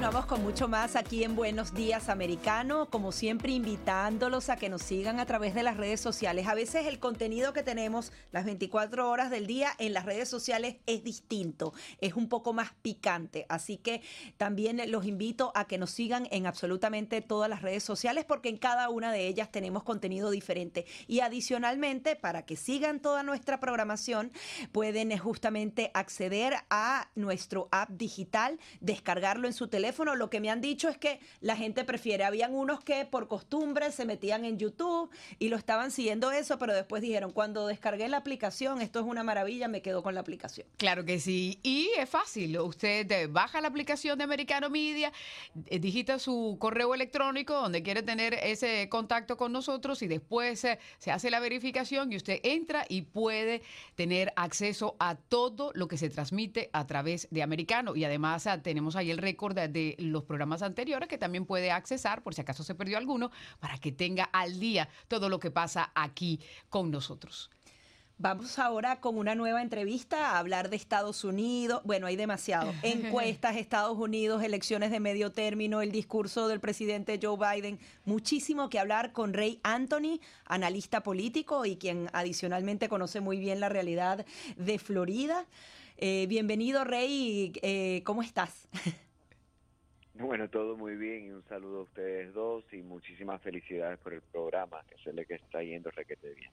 Continuamos con mucho más aquí en Buenos Días Americano, como siempre invitándolos a que nos sigan a través de las redes sociales. A veces el contenido que tenemos las 24 horas del día en las redes sociales es distinto, es un poco más picante, así que también los invito a que nos sigan en absolutamente todas las redes sociales porque en cada una de ellas tenemos contenido diferente y adicionalmente para que sigan toda nuestra programación pueden justamente acceder a nuestro app digital, descargarlo en su teléfono. Lo que me han dicho es que la gente prefiere. Habían unos que por costumbre se metían en YouTube y lo estaban siguiendo eso, pero después dijeron, cuando descargué la aplicación, esto es una maravilla, me quedo con la aplicación. Claro que sí. Y es fácil. Usted eh, baja la aplicación de Americano Media, eh, digita su correo electrónico donde quiere tener ese contacto con nosotros y después se hace la verificación y usted entra y puede tener acceso a todo lo que se transmite a través de Americano. Y además ah, tenemos ahí el récord de los programas anteriores que también puede accesar por si acaso se perdió alguno para que tenga al día todo lo que pasa aquí con nosotros. Vamos ahora con una nueva entrevista a hablar de Estados Unidos. Bueno, hay demasiado. Encuestas, Estados Unidos, elecciones de medio término, el discurso del presidente Joe Biden. Muchísimo que hablar con Ray Anthony, analista político y quien adicionalmente conoce muy bien la realidad de Florida. Eh, bienvenido, Ray. Eh, ¿Cómo estás? Bueno, todo muy bien y un saludo a ustedes dos y muchísimas felicidades por el programa, que se le que está yendo requete bien.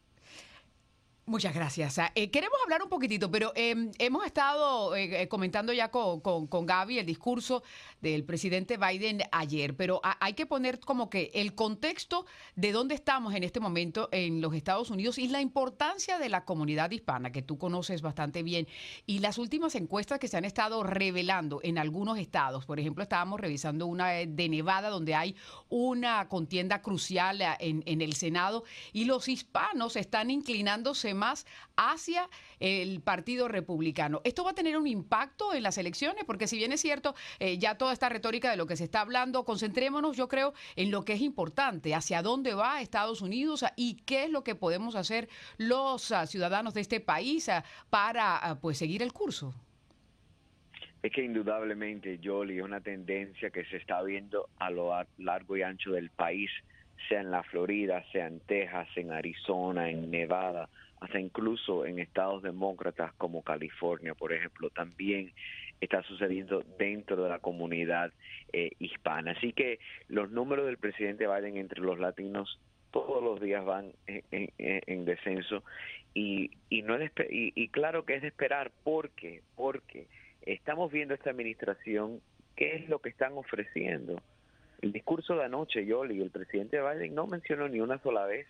Muchas gracias. Ah, eh, queremos hablar un poquitito, pero em, hemos estado eh, eh, comentando ya con, con, Gaby el discurso del presidente Biden ayer, pero hay que poner como que el contexto de dónde estamos en este momento en los Estados Unidos y la importancia de la comunidad hispana, que tú conoces bastante bien, y las últimas encuestas que se han estado revelando en algunos estados. Por ejemplo, estábamos revisando una de Nevada, donde hay una contienda crucial en, en el Senado, y los hispanos están inclinándose más hacia el Partido Republicano. ¿Esto va a tener un impacto en las elecciones? Porque si bien es cierto, eh, ya toda esta retórica de lo que se está hablando, concentrémonos, yo creo, en lo que es importante, hacia dónde va Estados Unidos ah, y qué es lo que podemos hacer los ah, ciudadanos de este país ah, para pues seguir el curso. Es que indudablemente, Jolly, es una tendencia que se está viendo a lo largo y ancho del país, sea en la Florida, sea en Texas, en Arizona, en Nevada, hasta incluso en estados demócratas como California, por ejemplo, también está sucediendo dentro de la comunidad eh, hispana. Así que los números del presidente Biden entre los latinos todos los días van en, descenso y, y no es y, y, claro que es de esperar porque porque estamos viendo esta administración qué es lo que están ofreciendo. El discurso de anoche, Yoli, el presidente Biden no mencionó ni una sola vez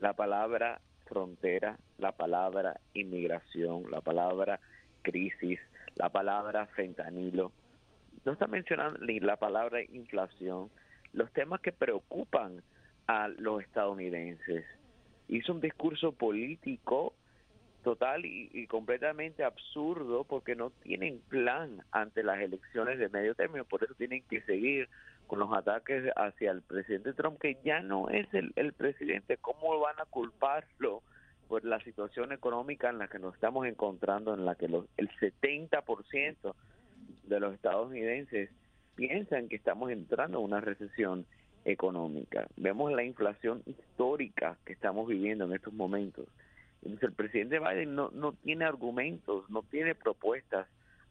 la palabra frontera, la palabra inmigración, la palabra crisis, la palabra fentanilo. No está mencionando ni la palabra inflación, los temas que preocupan a los estadounidenses. Hizo un discurso político total y, completamente absurdo porque no tienen plan ante las elecciones de medio término, por eso tienen que seguir con los ataques hacia el presidente Trump, que ya no es el, presidente, ¿cómo van a culparlo por la situación económica en la que nos estamos encontrando, en la que los, el 70% de los estadounidenses piensan que estamos entrando en una recesión económica? Vemos la inflación histórica que estamos viviendo en estos momentos. Entonces el presidente Biden no, no tiene argumentos, no tiene propuestas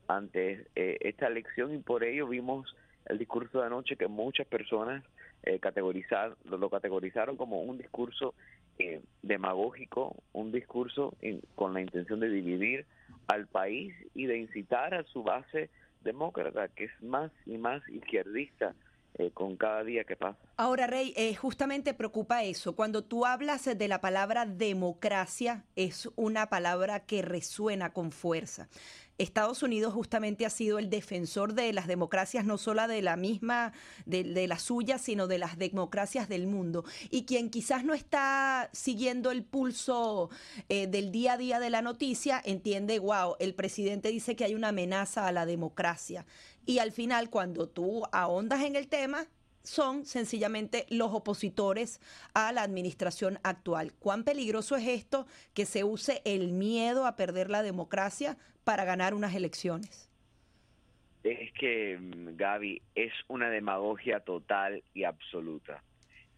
ante eh, esta elección y por ello vimos el discurso de anoche que muchas personas eh, categorizar, lo, categorizaron como un discurso eh, demagógico, un discurso con la intención de dividir al país y de incitar a su base demócrata que es más y más izquierdista eh, con cada día que pasa. Ahora, Rey, eh, justamente preocupa eso. Cuando tú hablas de la palabra democracia, es una palabra que resuena con fuerza. Estados Unidos justamente ha sido el defensor de las democracias, no solo de la misma, de, la suya, sino de las democracias del mundo. Y quien quizás no está siguiendo el pulso eh, del día a día de la noticia, entiende, wow, el presidente dice que hay una amenaza a la democracia. Y al final, cuando tú ahondas en el tema, son sencillamente los opositores a la administración actual. ¿Cuán peligroso es esto que se use el miedo a perder la democracia para ganar unas elecciones? Es que, mm, Gaby, es una demagogia total y absoluta.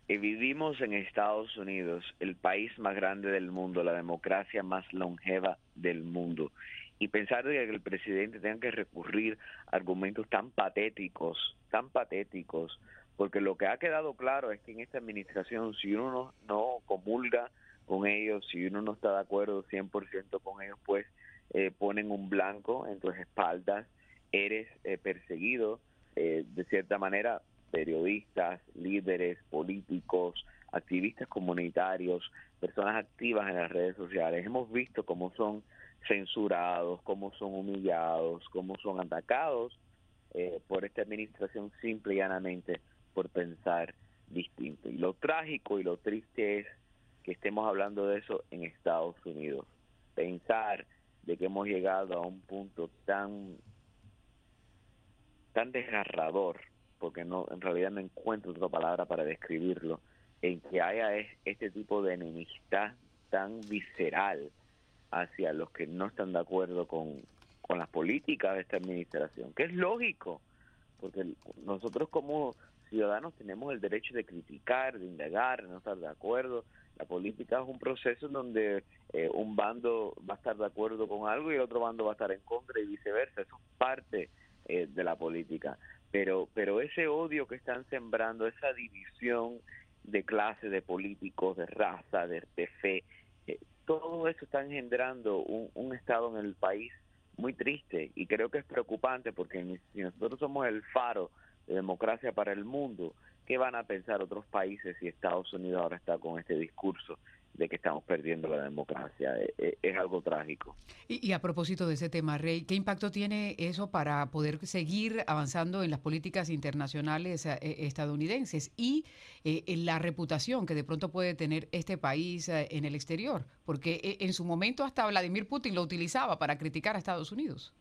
Eh, vivimos en Estados Unidos, el país más grande del mundo, la democracia más longeva del mundo. Y pensar que el presidente tenga que recurrir a argumentos tan patéticos, tan patéticos, porque lo que ha quedado claro es que en esta administración, si uno no, no comulga con ellos, si uno no está de acuerdo 100% con ellos, pues eh, ponen un blanco en tus espaldas, eres eh, perseguido, eh, de cierta manera, periodistas, líderes, políticos, activistas comunitarios, personas activas en las redes sociales. Hemos visto cómo son censurados, cómo son humillados, cómo son atacados por esta administración simple y llanamente por pensar distinto. Y lo trágico y lo triste es que estemos hablando de eso en Estados Unidos. Pensar de que hemos llegado a un punto tan tan desgarrador, porque no en realidad no encuentro otra palabra para describirlo, en que haya este tipo de enemistad tan visceral hacia los que no están de acuerdo con, con las políticas de esta administración, que es lógico, porque nosotros como ciudadanos tenemos el derecho de criticar, de indagar, de no estar de acuerdo. La política es un proceso en donde eh, un bando va a estar de acuerdo con algo y el otro bando va a estar en contra y viceversa. Eso es parte eh, de la política. Pero, pero ese odio que están sembrando, esa división de clase, de políticos, de raza, de, fe, eh, todo eso está engendrando un, un estado en el país muy triste y creo que es preocupante porque si nosotros somos el faro de democracia para el mundo, ¿qué van a pensar otros países si Estados Unidos ahora está con este discurso de que estamos perdiendo la democracia? Es, e, es algo trágico. Y, a propósito de ese tema, Rey, ¿qué impacto tiene eso para poder seguir avanzando en las políticas internacionales eh, estadounidenses y eh, la reputación que de pronto puede tener este país eh, en el exterior? Porque en su momento hasta Vladimir Putin lo utilizaba para criticar a Estados Unidos.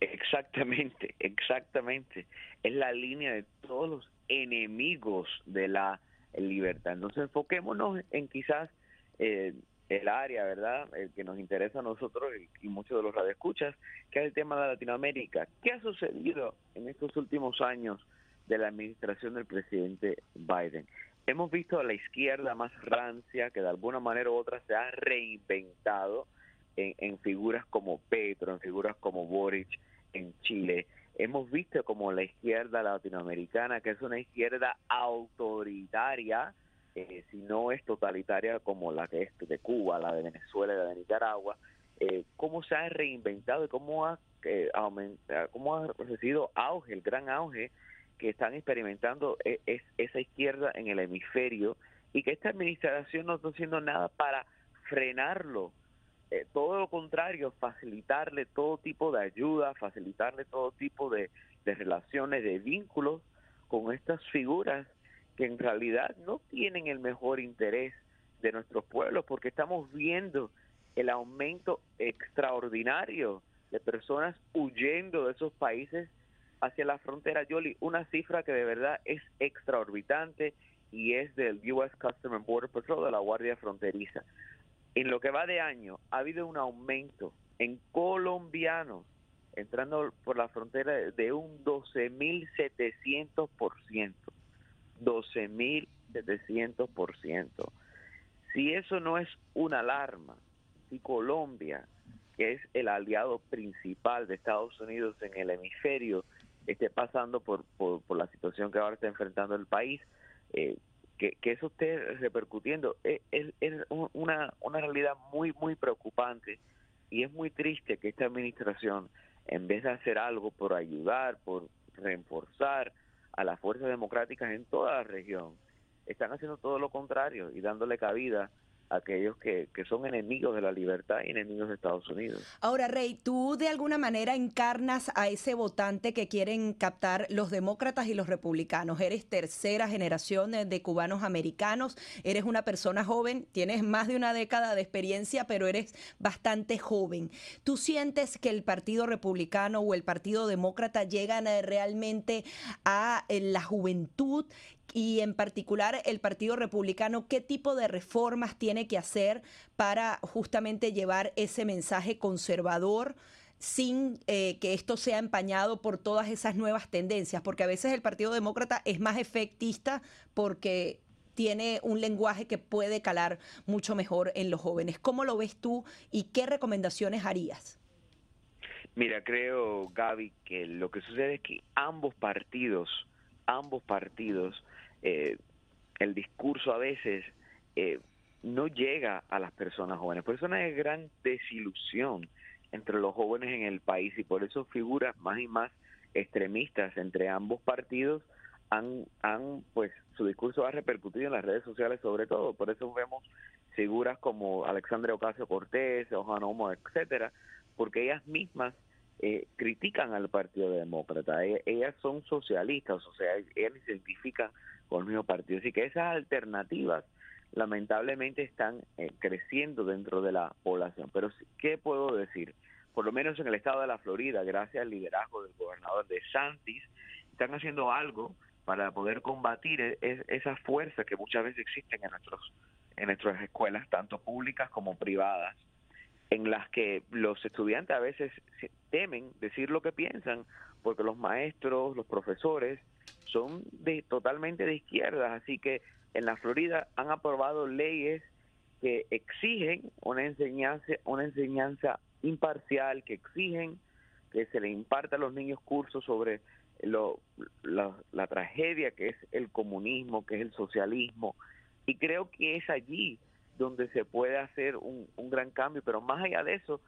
Exactamente, exactamente. Es la línea de todos los enemigos de la libertad. Entonces enfoquémonos en quizás eh, el área, ¿verdad? El que nos interesa a nosotros y, muchos de los radioescuchas, que es el tema de Latinoamérica. ¿Qué ha sucedido en estos últimos años de la administración del presidente Biden? Hemos visto a la izquierda más rancia que de alguna manera u otra se ha reinventado en, en figuras como Petro, en figuras como Boric, en Chile. Hemos visto como la izquierda latinoamericana, que es una izquierda autoritaria, eh, si no es totalitaria como la que es de Cuba, la de Venezuela la de Nicaragua, eh, cómo se ha reinventado y cómo ha, eh, cómo ha recibido auge, el gran auge que están experimentando e, es, esa izquierda en el hemisferio y que esta administración no está haciendo nada para frenarlo, eh, todo lo contrario, facilitarle todo tipo de ayuda, facilitarle todo tipo de, relaciones, de vínculos con estas figuras que en realidad no tienen el mejor interés de nuestros pueblos, porque estamos viendo el aumento extraordinario de personas huyendo de esos países hacia la frontera Yoli, una cifra que de verdad es extraorbitante y es del US Customs and Border Patrol de la Guardia Fronteriza. En lo que va de año ha habido un aumento en colombianos entrando por la frontera de un 12.700%. 12.700%. Si eso no es una alarma, si Colombia, que es el aliado principal de Estados Unidos en el hemisferio, esté pasando por, por, la situación que ahora está enfrentando el país, eh, que, eso esté repercutiendo es, una, una realidad muy, muy preocupante y es muy triste que esta administración en vez de hacer algo por ayudar, por reforzar a las fuerzas democráticas en toda la región, están haciendo todo lo contrario y dándole cabida aquellos que, que, son enemigos de la libertad y enemigos de Estados Unidos. Ahora, Rey, tú de alguna manera encarnas a ese votante que quieren captar los demócratas y los republicanos. Eres tercera generación de cubanos americanos, eres una persona joven, tienes más de una década de experiencia, pero eres bastante joven. ¿Tú sientes que el Partido Republicano o el Partido Demócrata llegan realmente a eh, la juventud y en particular el Partido Republicano, qué tipo de reformas tiene que hacer para justamente llevar ese mensaje conservador sin eh, que esto sea empañado por todas esas nuevas tendencias, porque a veces el Partido Demócrata es más efectista porque tiene un lenguaje que puede calar mucho mejor en los jóvenes. ¿Cómo lo ves tú y qué recomendaciones harías? Mira, creo, Gaby, que lo que sucede es que ambos partidos, ambos partidos eh, el discurso a veces eh, no llega a las personas jóvenes. Por eso hay una gran desilusión entre los jóvenes en el país y por eso figuras más y más extremistas entre ambos partidos han, han pues su discurso ha repercutido en las redes sociales sobre todo. Por eso vemos figuras como Alexandria Ocasio Cortés, Homo, etcétera, porque ellas mismas eh, critican al Partido Demócrata. Ellas, ellas, son socialistas, o sea, ellas se identifican con el mismo partido. Así que esas alternativas lamentablemente están eh, creciendo dentro de la población. Pero ¿qué puedo decir? Por lo menos en el estado de la Florida, gracias al liderazgo del gobernador de Santis, están haciendo algo para poder combatir e-, esas fuerzas que muchas veces existen en nuestros en nuestras escuelas, tanto públicas como privadas, en las que los estudiantes a veces temen decir lo que piensan, porque los maestros, los profesores, son de totalmente de izquierda, así que en la Florida han aprobado leyes que exigen una enseñanza, una enseñanza imparcial, que exigen que se le imparta a los niños cursos sobre lo, la, tragedia que es el comunismo, que es el socialismo, y creo que es allí donde se puede hacer un, un gran cambio, pero más allá de eso,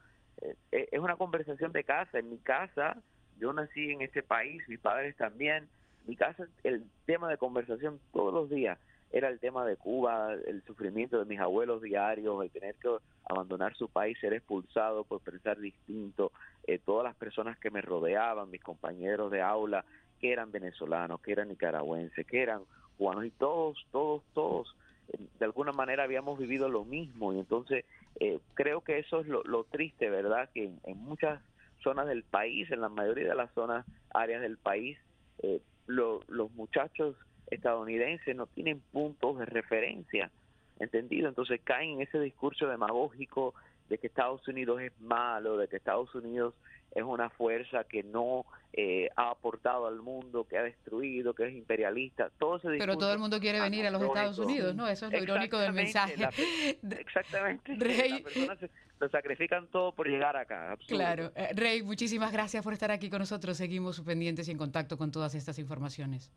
es una conversación de casa. En mi casa, yo nací en este país, mis padres también, mi casa, el tema de conversación todos los días era el tema de Cuba, el sufrimiento de mis abuelos diarios, el tener que abandonar su país, ser expulsado por pensar distinto, eh, todas las personas que me rodeaban, mis compañeros de aula, que eran venezolanos, que eran nicaragüenses, que eran cubanos, y todos, todos, todos, eh, de alguna manera habíamos vivido lo mismo, y entonces eh, creo que eso es lo, triste, ¿verdad? Que en, muchas zonas del país, en la mayoría de las zonas, áreas del país, eh, los muchachos estadounidenses no tienen puntos de referencia, ¿entendido? Entonces caen en ese discurso demagógico de que Estados Unidos es malo, de que Estados Unidos es una fuerza que no eh, ha aportado al mundo, que ha destruido, que es imperialista. Todo ese Pero todo el mundo quiere venir a los Estados Unidos, ¿no? Eso es lo irónico del mensaje. exactamente. Rey, Las personas se, lo sacrifican todo por llegar acá. Claro. Eh, Rey, muchísimas gracias por estar aquí con nosotros. Seguimos pendientes y en contacto con todas estas informaciones.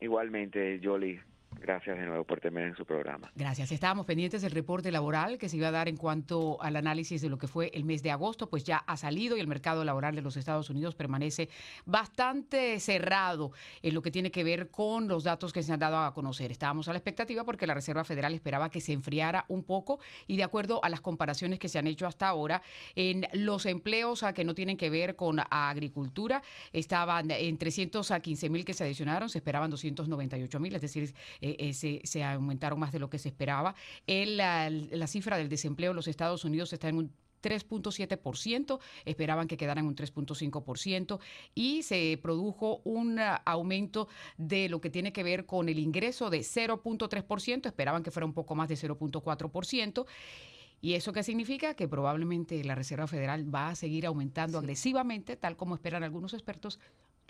Igualmente, Jolie. Gracias de nuevo por tener en su programa. Gracias. Estábamos pendientes del reporte laboral que se iba a dar en cuanto al análisis de lo que fue el mes de agosto, pues ya ha salido y el mercado laboral de los Estados Unidos permanece bastante cerrado en lo que tiene que ver con los datos que se han dado a conocer. Estábamos a la expectativa porque la Reserva Federal esperaba que se enfriara un poco y de acuerdo a las comparaciones que se han hecho hasta ahora, en los empleos a que no tienen que ver con agricultura estaban en 315 mil que se adicionaron, se esperaban 298 mil, es decir, eh, eh, se, aumentaron más de lo que se esperaba. la, la cifra del desempleo en los Estados Unidos está en un 3.7%, esperaban que quedara en un 3.5% y se produjo un aumento de lo que tiene que ver con el ingreso de 0.3%, esperaban que fuera un poco más de 0.4%. ¿Y eso qué significa? Que probablemente la Reserva Federal va a seguir aumentando agresivamente, tal como esperan algunos expertos,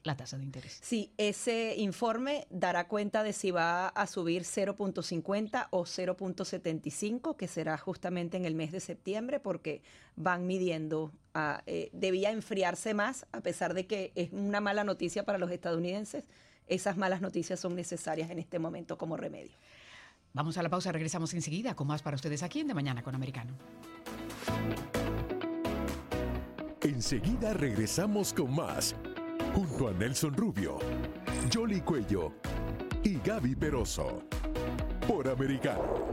la tasa de interés. Sí, ese informe dará cuenta de si va a subir 0.50 o 0.75, que será justamente en el mes de septiembre, porque van midiendo, a, eh, debía enfriarse más, a pesar de que es una mala noticia para los estadounidenses. Esas malas noticias son necesarias en este momento como remedio. Vamos a la pausa, regresamos enseguida con más para ustedes aquí en De Mañana con Americano. Enseguida regresamos con más, junto a Nelson Rubio, Jolly Cuello y Gaby Peroso, por Americano.